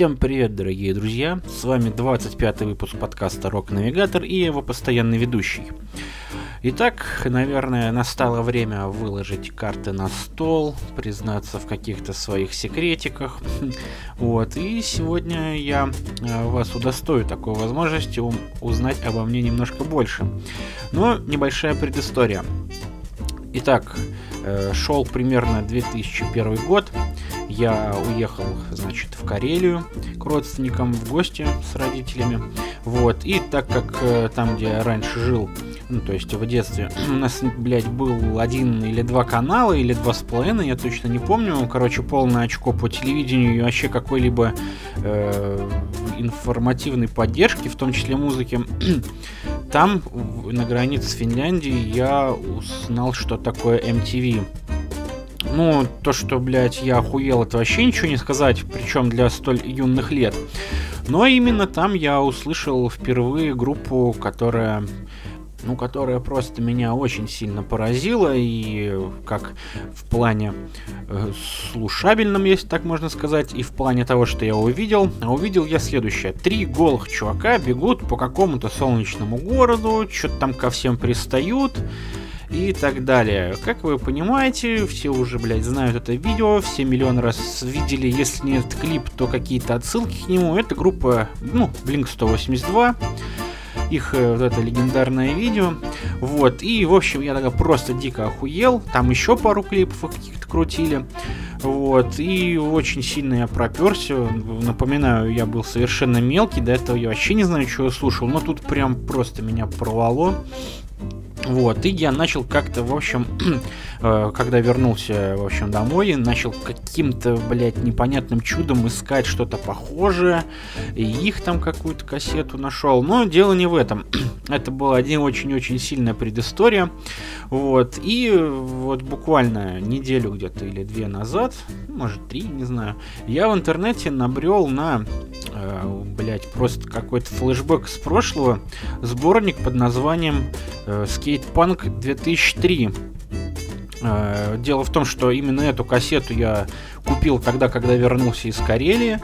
Всем привет, дорогие друзья! С вами 25 выпуск подкаста Рок Навигатор и его постоянный ведущий. Итак, наверное, настало время выложить карты на стол, признаться в каких-то своих секретиках. Вот, и сегодня я э, вас удостою такой возможности узнать обо мне немножко больше. Но небольшая предыстория. Итак, э, шел примерно 2001 год. Я уехал, значит, в Карелию к родственникам в гости с родителями. Вот. И так как э, там, где я раньше жил, ну, то есть в детстве, у нас, блядь, был один или два канала, или два с половиной, я точно не помню. Короче, полное очко по телевидению и вообще какой-либо э, информативной поддержки, в том числе музыки. Там, на границе с Финляндией, я узнал, что такое MTV. Ну, то, что, блядь, я охуел, это вообще ничего не сказать, причем для столь юных лет. Но именно там я услышал впервые группу, которая ну, которая просто меня очень сильно поразила, и как в плане э, слушабельном, если так можно сказать, и в плане того, что я увидел. А увидел я следующее. Три голых чувака бегут по какому-то солнечному городу, что-то там ко всем пристают, и так далее. Как вы понимаете, все уже, блядь, знают это видео, все миллион раз видели, если нет клип, то какие-то отсылки к нему. Это группа, ну, Blink 182 их э, вот это легендарное видео. Вот, и, в общем, я тогда просто дико охуел. Там еще пару клипов каких-то крутили. Вот, и очень сильно я проперся. Напоминаю, я был совершенно мелкий, до этого я вообще не знаю, что я слушал, но тут прям просто меня порвало. Вот, и я начал как-то, в общем, э, когда вернулся, в общем, домой, начал каким-то, блядь, непонятным чудом искать что-то похожее, и их там какую-то кассету нашел, но дело не в этом. Это была один очень-очень сильная предыстория, вот, и вот буквально неделю где-то или две назад, может три, не знаю, я в интернете набрел на, э, блядь, просто какой-то флешбэк с прошлого, сборник под названием э, Скейтпанк 2003. Э, дело в том, что именно эту кассету я купил тогда, когда вернулся из Карелии.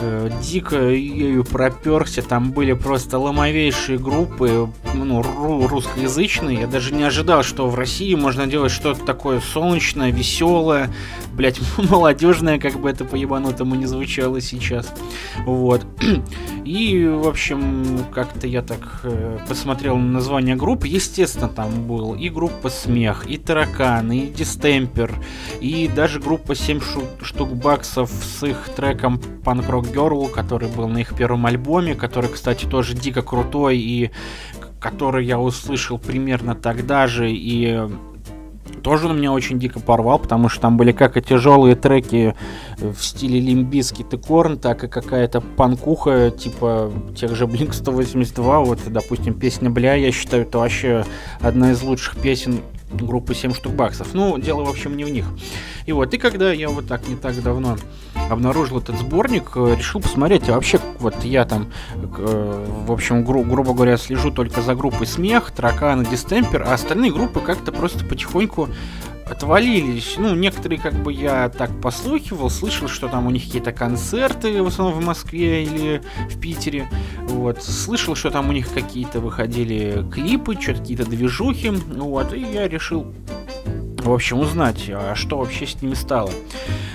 Э, дико ею проперся, там были просто ломовейшие группы, ну, русскоязычные. Я даже не ожидал, что в России можно делать что-то такое солнечное, веселое, блять, молодежное, как бы это по-ебанутому не звучало сейчас. Вот. И, в общем, как-то я так э, посмотрел на название группы. Естественно, там был и группа Смех, и Тараканы, и Дистемпер, и даже группа 7 штук баксов с их треком Rock Girl, который был на их первом альбоме, который, кстати, тоже дико крутой и который я услышал примерно тогда же и тоже он меня очень дико порвал, потому что там были как и тяжелые треки в стиле Лимбиски и Корн, так и какая-то панкуха, типа тех же Blink 182, вот, допустим, песня «Бля», я считаю, это вообще одна из лучших песен группы 7 штук баксов. Ну, дело, в общем, не в них. И вот, и когда я вот так не так давно обнаружил этот сборник, э, решил посмотреть, а вообще, вот я там, э, в общем, гру- грубо говоря, слежу только за группой Смех, Таракан и Дистемпер, а остальные группы как-то просто потихоньку отвалились. Ну, некоторые, как бы я так послухивал, слышал, что там у них какие-то концерты, в основном в Москве или в Питере. Вот. Слышал, что там у них какие-то выходили клипы, что-то какие-то движухи. Вот. И я решил в общем, узнать, а что вообще с ними стало.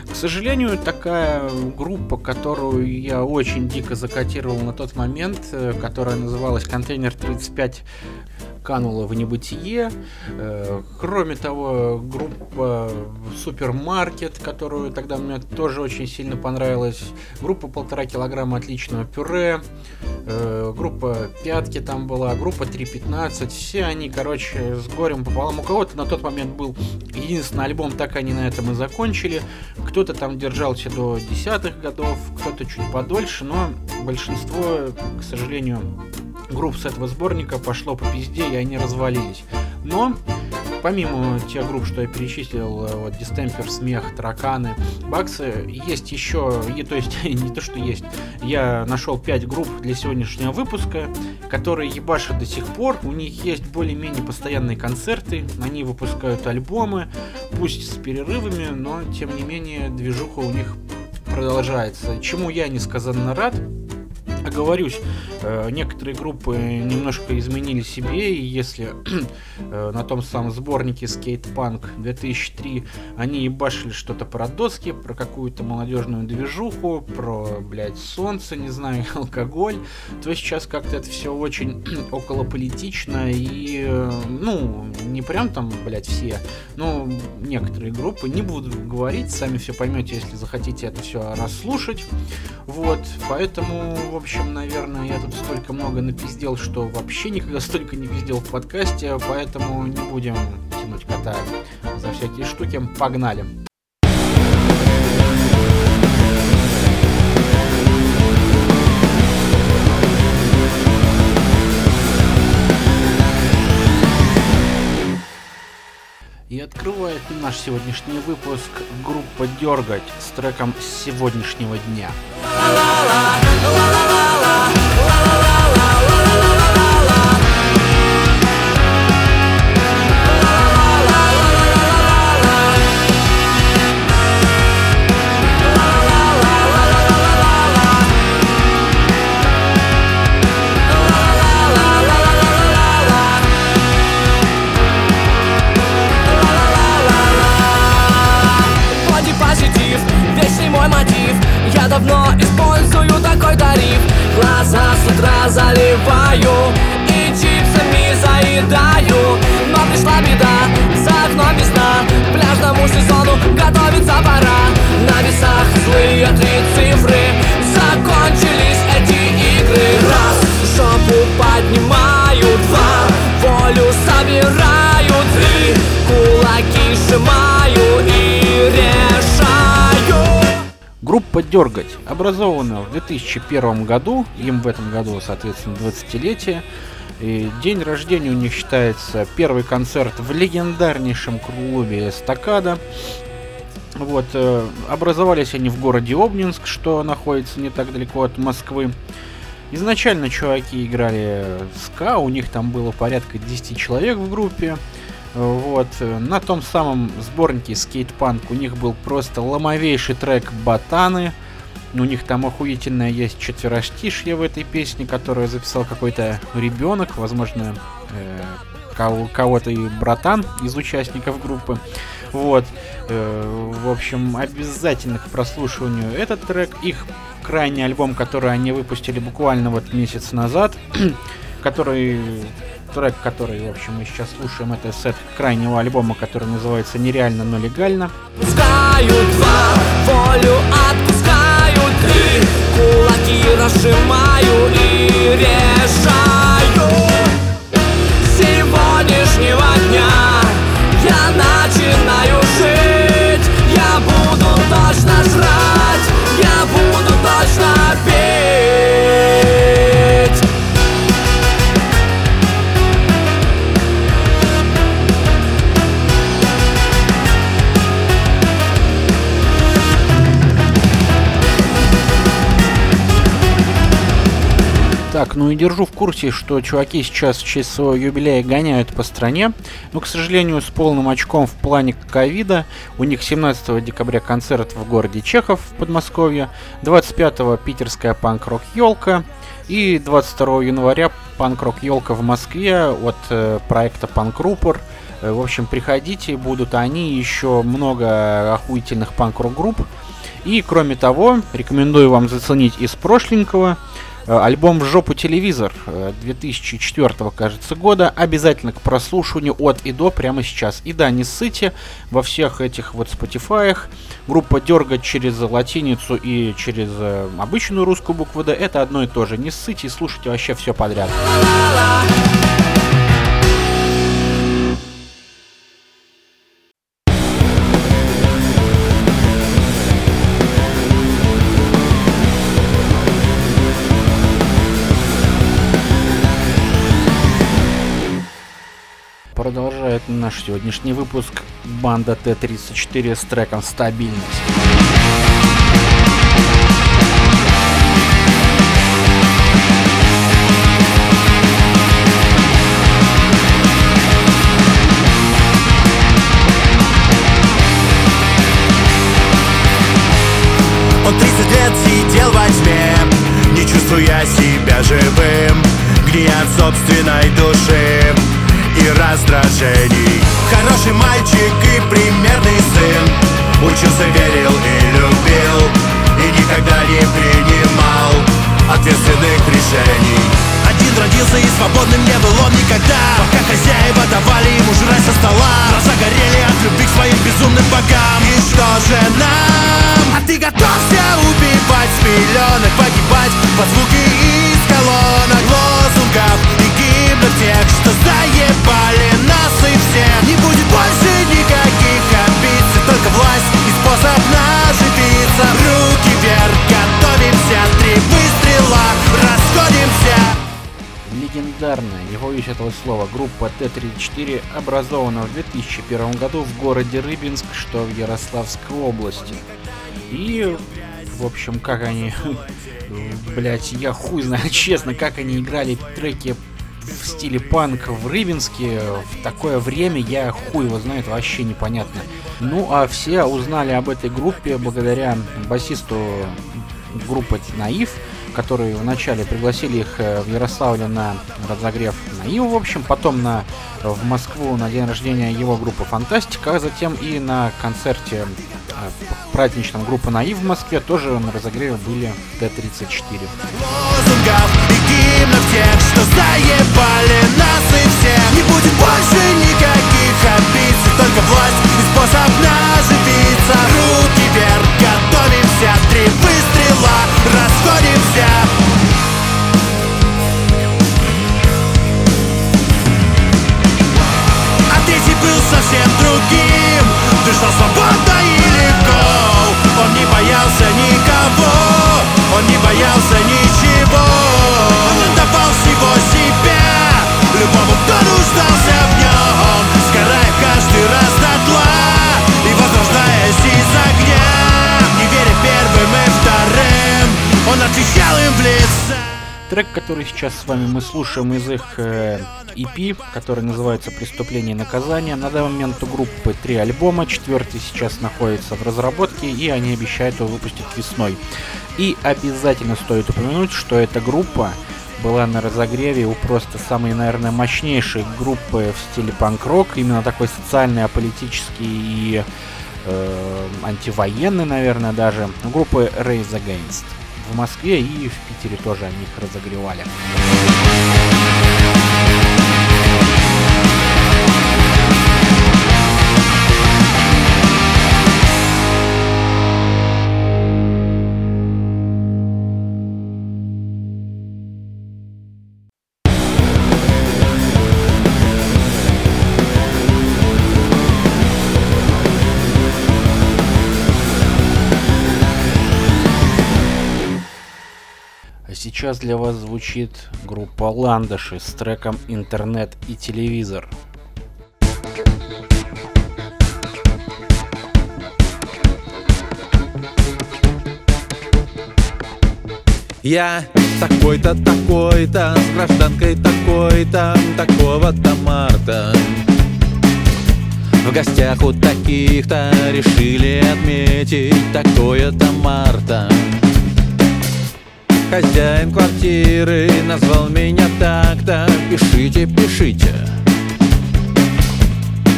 К сожалению, такая группа, которую я очень дико закотировал на тот момент, э, которая называлась «Контейнер 35», канула в небытие. Э, кроме того, группа Супермаркет, которую тогда мне тоже очень сильно понравилась. Группа полтора килограмма отличного пюре. Э, группа Пятки там была, группа 3.15. Все они, короче, с горем пополам. У кого-то на тот момент был единственный альбом, так они на этом и закончили. Кто-то там держался до десятых годов, кто-то чуть подольше, но большинство, к сожалению, групп с этого сборника пошло по пизде, и они развалились. Но помимо тех групп, что я перечислил, э, вот Дистемпер, Смех, Тараканы, Баксы, есть еще, то есть не то, что есть, я нашел 5 групп для сегодняшнего выпуска, которые ебашат до сих пор, у них есть более-менее постоянные концерты, они выпускают альбомы, пусть с перерывами, но тем не менее движуха у них продолжается, чему я несказанно рад. Оговорюсь, э, некоторые группы немножко изменили себе, и если э, на том самом сборнике Skate Punk 2003 они ебашили что-то про доски, про какую-то молодежную движуху, про, блядь, солнце, не знаю, алкоголь, то сейчас как-то это все очень околополитично и, э, ну, не прям там, блядь, все, но некоторые группы, не буду говорить, сами все поймете, если захотите это все расслушать, вот, поэтому, в общем, общем, наверное, я тут столько много напиздел, что вообще никогда столько не пиздел в подкасте, поэтому не будем тянуть кота за всякие штуки. Погнали! Открывает наш сегодняшний выпуск группа Дергать с треком сегодняшнего дня. Группа «Дергать» образована в 2001 году, им в этом году, соответственно, 20-летие. И день рождения у них считается первый концерт в легендарнейшем клубе «Эстакада». Вот, э, образовались они в городе Обнинск, что находится не так далеко от Москвы. Изначально чуваки играли ска, у них там было порядка 10 человек в группе. Вот. На том самом сборнике скейтпанк у них был просто ломовейший трек «Ботаны». У них там охуительная есть четверостишье в этой песне, которую записал какой-то ребенок, возможно, э, кого-то и братан из участников группы. Вот. Э, в общем, обязательно к прослушиванию этот трек. Их крайний альбом, который они выпустили буквально вот месяц назад, который трек, который, в общем, мы сейчас слушаем, это сет крайнего альбома, который называется «Нереально, но легально». Пускаю два, волю отпускаю три, кулаки разжимаю и решаю. Сегодняшнего Так, ну и держу в курсе, что чуваки сейчас в честь своего юбилея гоняют по стране, но, к сожалению, с полным очком в плане ковида. У них 17 декабря концерт в городе Чехов в Подмосковье, 25 питерская панк-рок елка и 22 января панк-рок елка в Москве от э, проекта Панк. Э, в общем, приходите, будут они, еще много охуительных панк-рок групп. И, кроме того, рекомендую вам заценить из прошленького – альбом «В жопу телевизор» 2004, э, кажется, года. Обязательно к прослушиванию от и до прямо сейчас. И да, не ссыте во всех этих вот Spotify. Группа дергать через латиницу и через э, обычную русскую букву D. Это одно и то же. Не ссыте и слушайте вообще все подряд. Наш сегодняшний выпуск банда Т-34 с треком «Стабильность». Свободным не был он никогда. Пока хозяева давали ему жрать со стола. Глаза горели от любви к своим безумным богам. И что же нам? А ты готовься убивать с пеленок Погибать под звуки Боюсь этого слова, группа Т-34 образована в 2001 году в городе Рыбинск, что в Ярославской области. И, в общем, как они... Блять, я хуй знаю, честно, как они играли треки в стиле панк в Рыбинске в такое время, я хуй его знает, вообще непонятно. Ну, а все узнали об этой группе благодаря басисту группы Наив, которые вначале пригласили их э, в Ярославле на разогрев Наив, в общем, потом на, в Москву на день рождения его группы Фантастика, а затем и на концерте э, праздничном группы Наив в Москве тоже на разогреве были Т-34. Лозунгов и гимнов тех, что заебали нас и всех Не будет больше никаких амбиций Только власть и способ наживиться. Руки вверх, готовимся Три выстрела, расходимся. А третий был совсем другим. Дышал свободно и легко Он не боялся никого. Он не боялся ничего Который сейчас с вами мы слушаем из их э, EP, который называется «Преступление и наказание». На данный момент у группы три альбома, четвертый сейчас находится в разработке, и они обещают его выпустить весной. И обязательно стоит упомянуть, что эта группа была на разогреве у просто самой, наверное, мощнейшей группы в стиле панк-рок, именно такой социальный, аполитический и э, антивоенный, наверное, даже, группы Raise Against. В Москве и в Питере тоже они их разогревали. Сейчас для вас звучит группа Ландыши с треком «Интернет и телевизор». Я такой-то, такой-то, с гражданкой такой-то, такого-то марта. В гостях у таких-то решили отметить такое-то марта. Хозяин квартиры назвал меня так-то, пишите, пишите.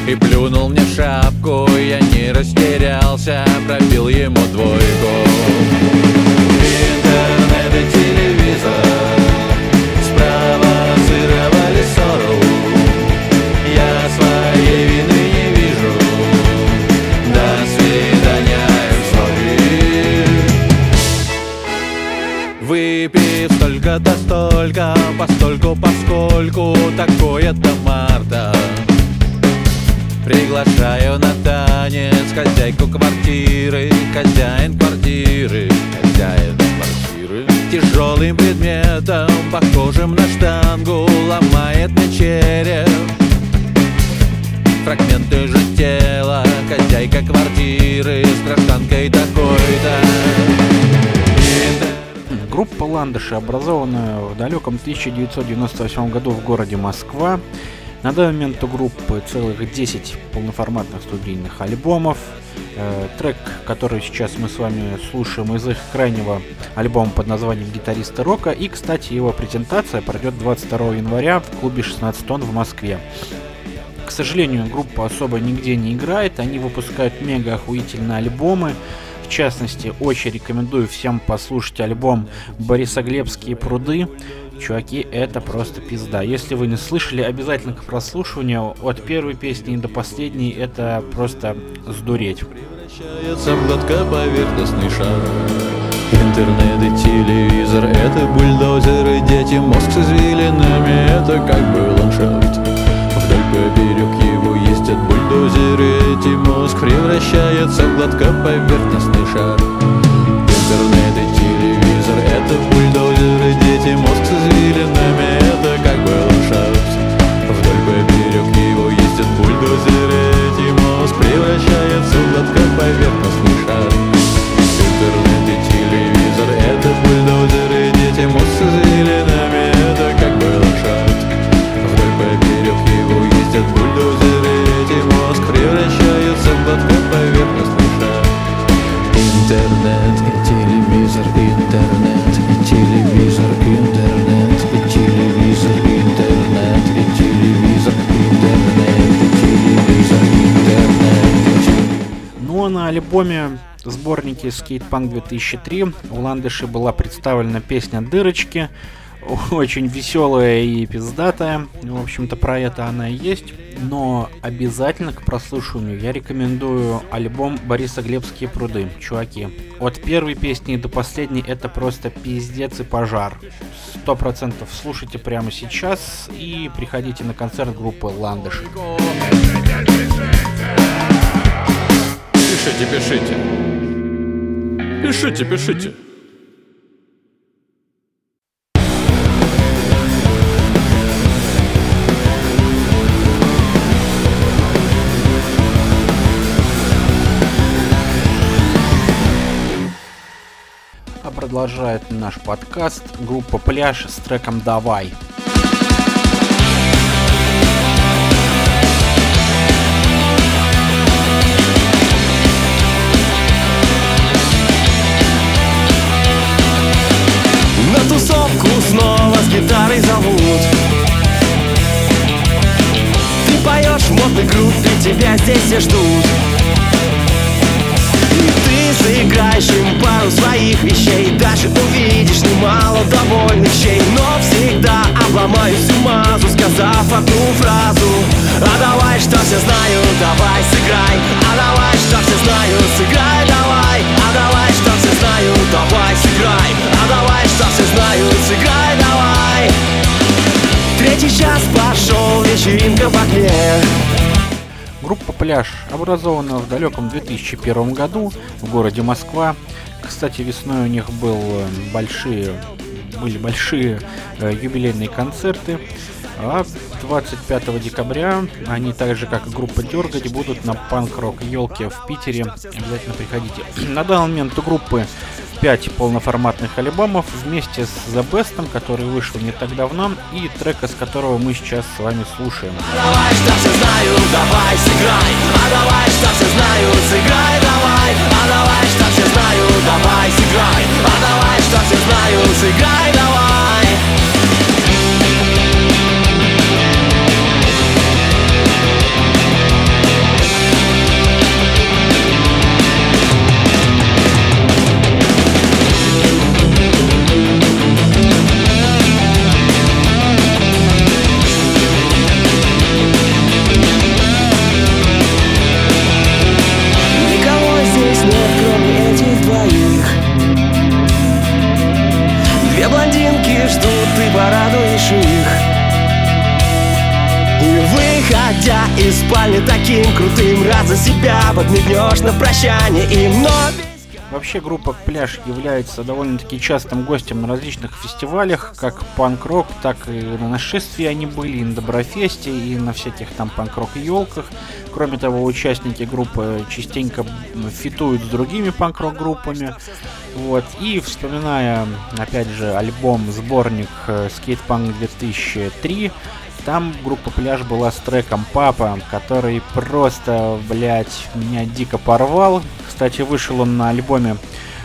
И плюнул мне шапку, я не растерялся, пробил ему двойку. Интернет и телевизор столько-то столько, постольку поскольку такое-то марта. Приглашаю на танец хозяйку квартиры, хозяин квартиры, хозяин квартиры. Тяжелым предметом, похожим на штангу, ломает мне череп. Фрагменты же тела, хозяйка квартиры с гражданкой такой-то. Группа Ландыши, образованная в далеком 1998 году в городе Москва, На данный момент у группы целых 10 полноформатных студийных альбомов. Э, трек, который сейчас мы с вами слушаем из их крайнего альбома под названием «Гитаристы рока». И, кстати, его презентация пройдет 22 января в клубе 16 тонн в Москве. К сожалению, группа особо нигде не играет, они выпускают мега охуительные альбомы. В частности, очень рекомендую всем послушать альбом «Борисоглебские пруды». Чуваки, это просто пизда. Если вы не слышали, обязательно к прослушиванию от первой песни до последней это просто сдуреть. Превращается шар Интернет и телевизор — это бульдозеры Дети, мозг с извилинами — это как бы ландшафт Вдоль поперек его ездят бульдозеры Эти мозг превращается в гладкоповерхностный шар Ну а на альбоме сборнике Skatepunk 2003 у Ландыши была представлена песня «Дырочки», очень веселая и пиздатая. В общем-то, про это она и есть. Но обязательно к прослушиванию я рекомендую альбом Бориса Глебские пруды. Чуваки, от первой песни до последней это просто пиздец и пожар. Сто процентов слушайте прямо сейчас и приходите на концерт группы Ландыши. Пишите, пишите. Пишите, пишите. А продолжает наш подкаст группа Пляж с треком «Давай». Модной группе, тебя здесь все ждут. И ты заиграешь им пару своих вещей Дальше увидишь немало довольных щей. Но всегда обломаю всю мазу, сказав одну фразу. А давай, что все знают, давай сыграй А давай, что все знают, сыграй, давай А давай, что все знают, давай сыграй А давай, что все знают, сыграй, давай Третий час пошел, вечеринка в окне Группа «Пляж» образована в далеком 2001 году в городе Москва. Кстати, весной у них был э, большие, были большие э, юбилейные концерты. А 25 декабря они так же, как и группа Дергать, будут на панк-рок елке в Питере. Обязательно приходите. На данный момент у группы 5 полноформатных альбомов вместе с The Best, который вышел не так давно, и трек, из которого мы сейчас с вами слушаем. Давай, что все знают, давай сыграй. А давай, что все знают, сыграй, давай. А прощание им Но Вообще группа «Пляж» является довольно-таки частым гостем на различных фестивалях, как панк-рок, так и на нашествии они были, и на Доброфесте, и на всяких там панк-рок елках. Кроме того, участники группы частенько фитуют с другими панк-рок группами. Вот. И вспоминая, опять же, альбом, сборник э, Skatepunk 2003, Там группа Пляж была с треком Папа, который просто, блядь, меня дико порвал. Кстати, вышел он на альбоме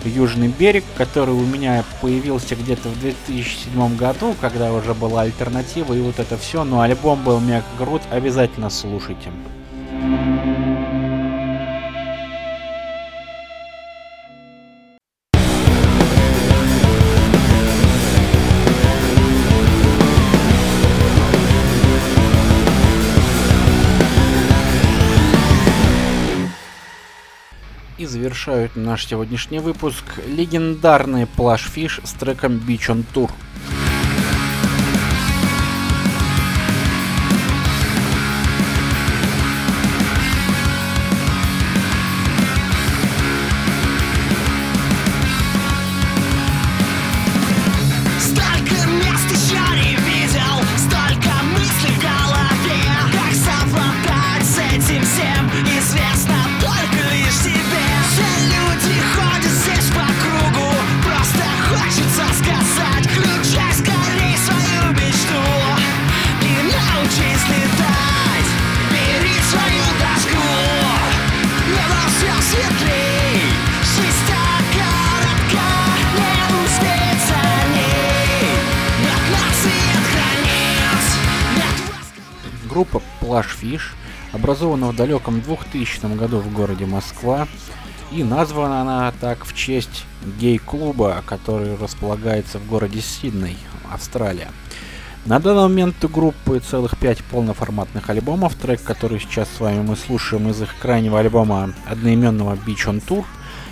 Южный берег, который у меня появился где-то в 2007 году, когда уже была альтернатива и вот это все, но альбом был мега крут, обязательно слушайте. Завершают наш сегодняшний выпуск легендарный плашфиш с треком Beach on Tour. Плашфиш образована в далеком 2000 году в городе Москва, и названа она так в честь гей-клуба, который располагается в городе Сидней, Австралия. На данный момент у группы целых пять полноформатных альбомов, трек, который сейчас с вами мы слушаем из их крайнего альбома одноименного Beach on Tour.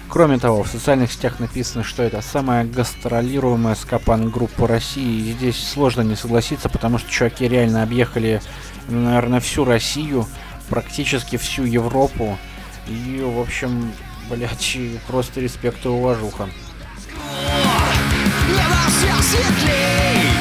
Кроме того, в социальных сетях написано, что это самая гастролируемая скапан группа России. И здесь сложно не согласиться, потому что чуваки реально объехали, наверное, всю Россию, практически всю Европу. И, в общем, блять, просто респект и уважуха. Небо все светлей,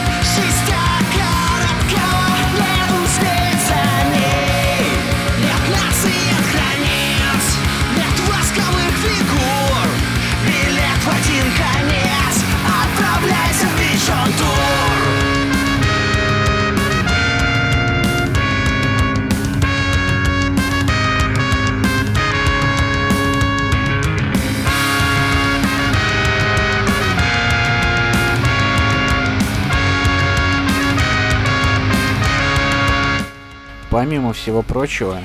Помимо всего прочего,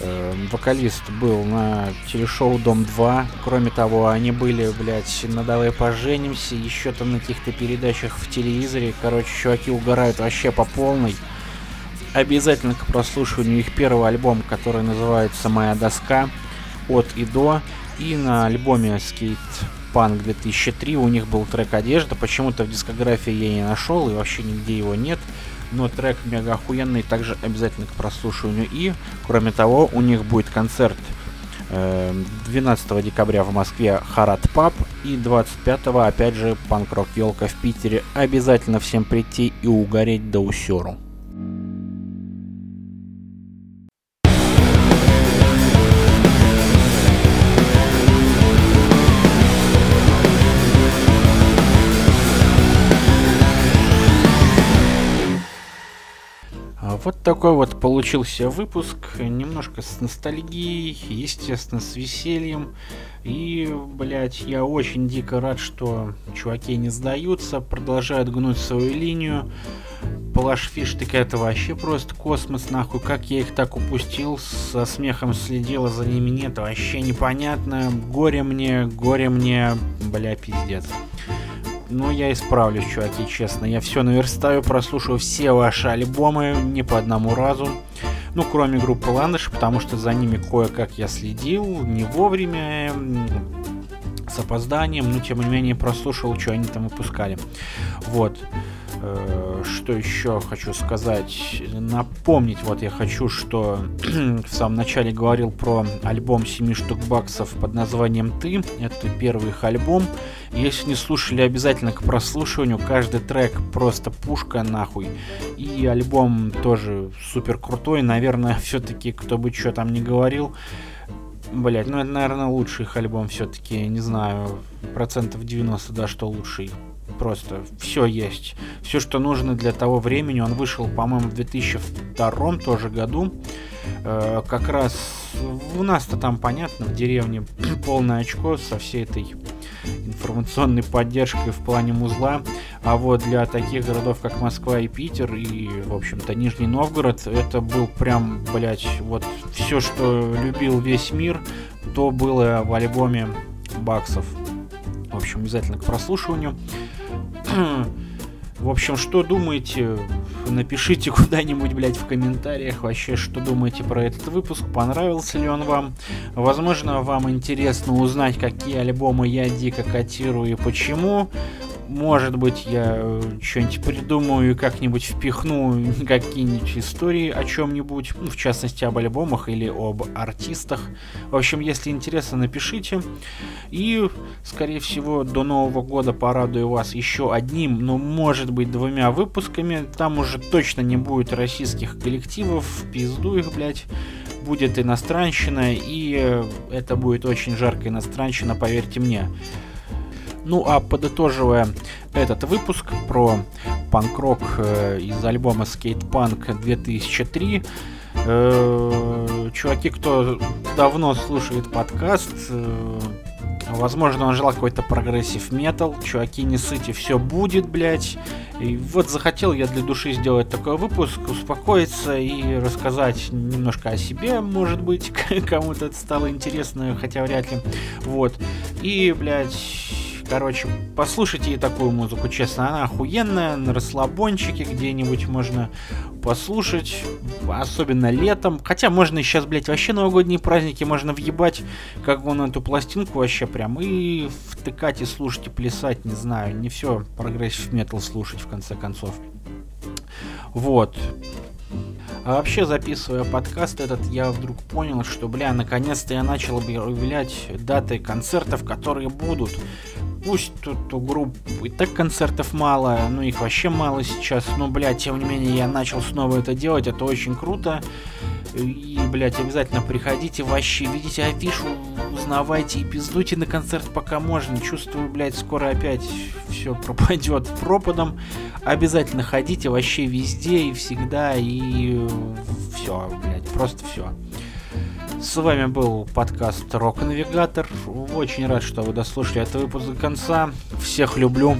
э, вокалист был на телешоу Дом-2. Кроме того, они были, блядь, на «Давай поженимся», еще там на каких-то передачах в телевизоре. Короче, чуваки угорают вообще по полной. Обязательно к прослушиванию их первый альбом, который называется «Моя доска» от и до. И на альбоме Skate Punk 2003 у них был трек «Одежда». Почему-то в дискографии я не нашел и вообще нигде его нет но трек мега охуенный, также обязательно к прослушиванию. И, кроме того, у них будет концерт 12 э, декабря в Москве Харат Паб и 25 опять же Панк Рок Елка в Питере. Обязательно всем прийти и угореть до усеру. Вот такой вот получился выпуск, немножко с ностальгией, естественно, с весельем. И, блядь, я очень дико рад, что чуваки не сдаются, продолжают гнуть свою линию. Плашфиш, так это вообще просто космос, нахуй. Как я их так упустил, со смехом следила за ними, нет, вообще непонятно. Горе мне, горе мне, бля, пиздец. Ну, я исправлюсь, чуваки, честно. Я все наверстаю, прослушаю все ваши альбомы, не по одному разу. Ну, кроме группы Ландыш, потому что за ними кое-как я следил, не вовремя, с опозданием, но тем не менее прослушал, что они там выпускали. Вот. Э, что еще хочу сказать? Напомнить, вот я хочу, что в самом начале говорил про альбом 7 штук баксов под названием «Ты». Это первый их альбом. Если не слушали, обязательно к прослушиванию. Каждый трек просто пушка нахуй. И альбом тоже супер крутой. Наверное, все-таки, кто бы что там не говорил, Блять, ну это, наверное, лучший их альбом все-таки, не знаю, процентов 90, да, что лучший. Просто все есть. Все, что нужно для того времени. Он вышел, по-моему, в 2002 тоже году. Э, как раз у нас-то там, понятно, в деревне полное очко со всей этой информационной поддержкой в плане музла. А вот для таких городов, как Москва и Питер, и, в общем-то, Нижний Новгород, это был прям, блядь, вот все, что любил весь мир, то было в альбоме Баксов. В общем, обязательно к прослушиванию. В общем, что думаете, напишите куда-нибудь, блядь, в комментариях вообще, что думаете про этот выпуск, понравился ли он вам. Возможно, вам интересно узнать, какие альбомы я дико котирую и почему может быть, я э, что-нибудь придумаю и как-нибудь впихну какие-нибудь истории о чем-нибудь, ну, в частности, об альбомах или об артистах. В общем, если интересно, напишите. И, скорее всего, до Нового года порадую вас еще одним, но, может быть, двумя выпусками. Там уже точно не будет российских коллективов, пизду их, блядь будет иностранщина, и э, это будет очень жаркая иностранщина, поверьте мне. Ну а подытоживая этот выпуск про панк-рок э, из альбома Skate Punk 2003, э, чуваки, кто давно слушает подкаст, э, Возможно, он желал какой-то progressive metal. Чуваки, не ссыте, все будет, блядь. И вот захотел я для души сделать такой выпуск, успокоиться и рассказать немножко о себе, может быть, кому-то это стало интересно, хотя вряд ли. Вот. И, блядь, Короче, послушайте такую музыку, честно, она охуенная, на расслабончике где-нибудь можно послушать, особенно летом. Хотя можно сейчас, блядь, вообще новогодние праздники можно въебать, как он эту пластинку вообще прям и втыкать и слушать и плясать, не знаю, не все progressive metal слушать в конце концов. Вот. А вообще, записывая подкаст этот, я вдруг понял, что, бля, наконец-то я начал объявлять даты концертов, которые будут. Пусть тут у групп и так концертов мало, ну их вообще мало сейчас, но, блядь, тем не менее, я начал снова это делать, это очень круто. И, блядь, обязательно приходите, вообще, видите афишу, узнавайте и пиздуйте на концерт пока можно. Чувствую, блядь, скоро опять все пропадет пропадом. Обязательно ходите вообще везде и всегда, и все, блядь, просто все. С вами был подкаст Рок Навигатор. Очень рад, что вы дослушали этот выпуск до конца. Всех люблю.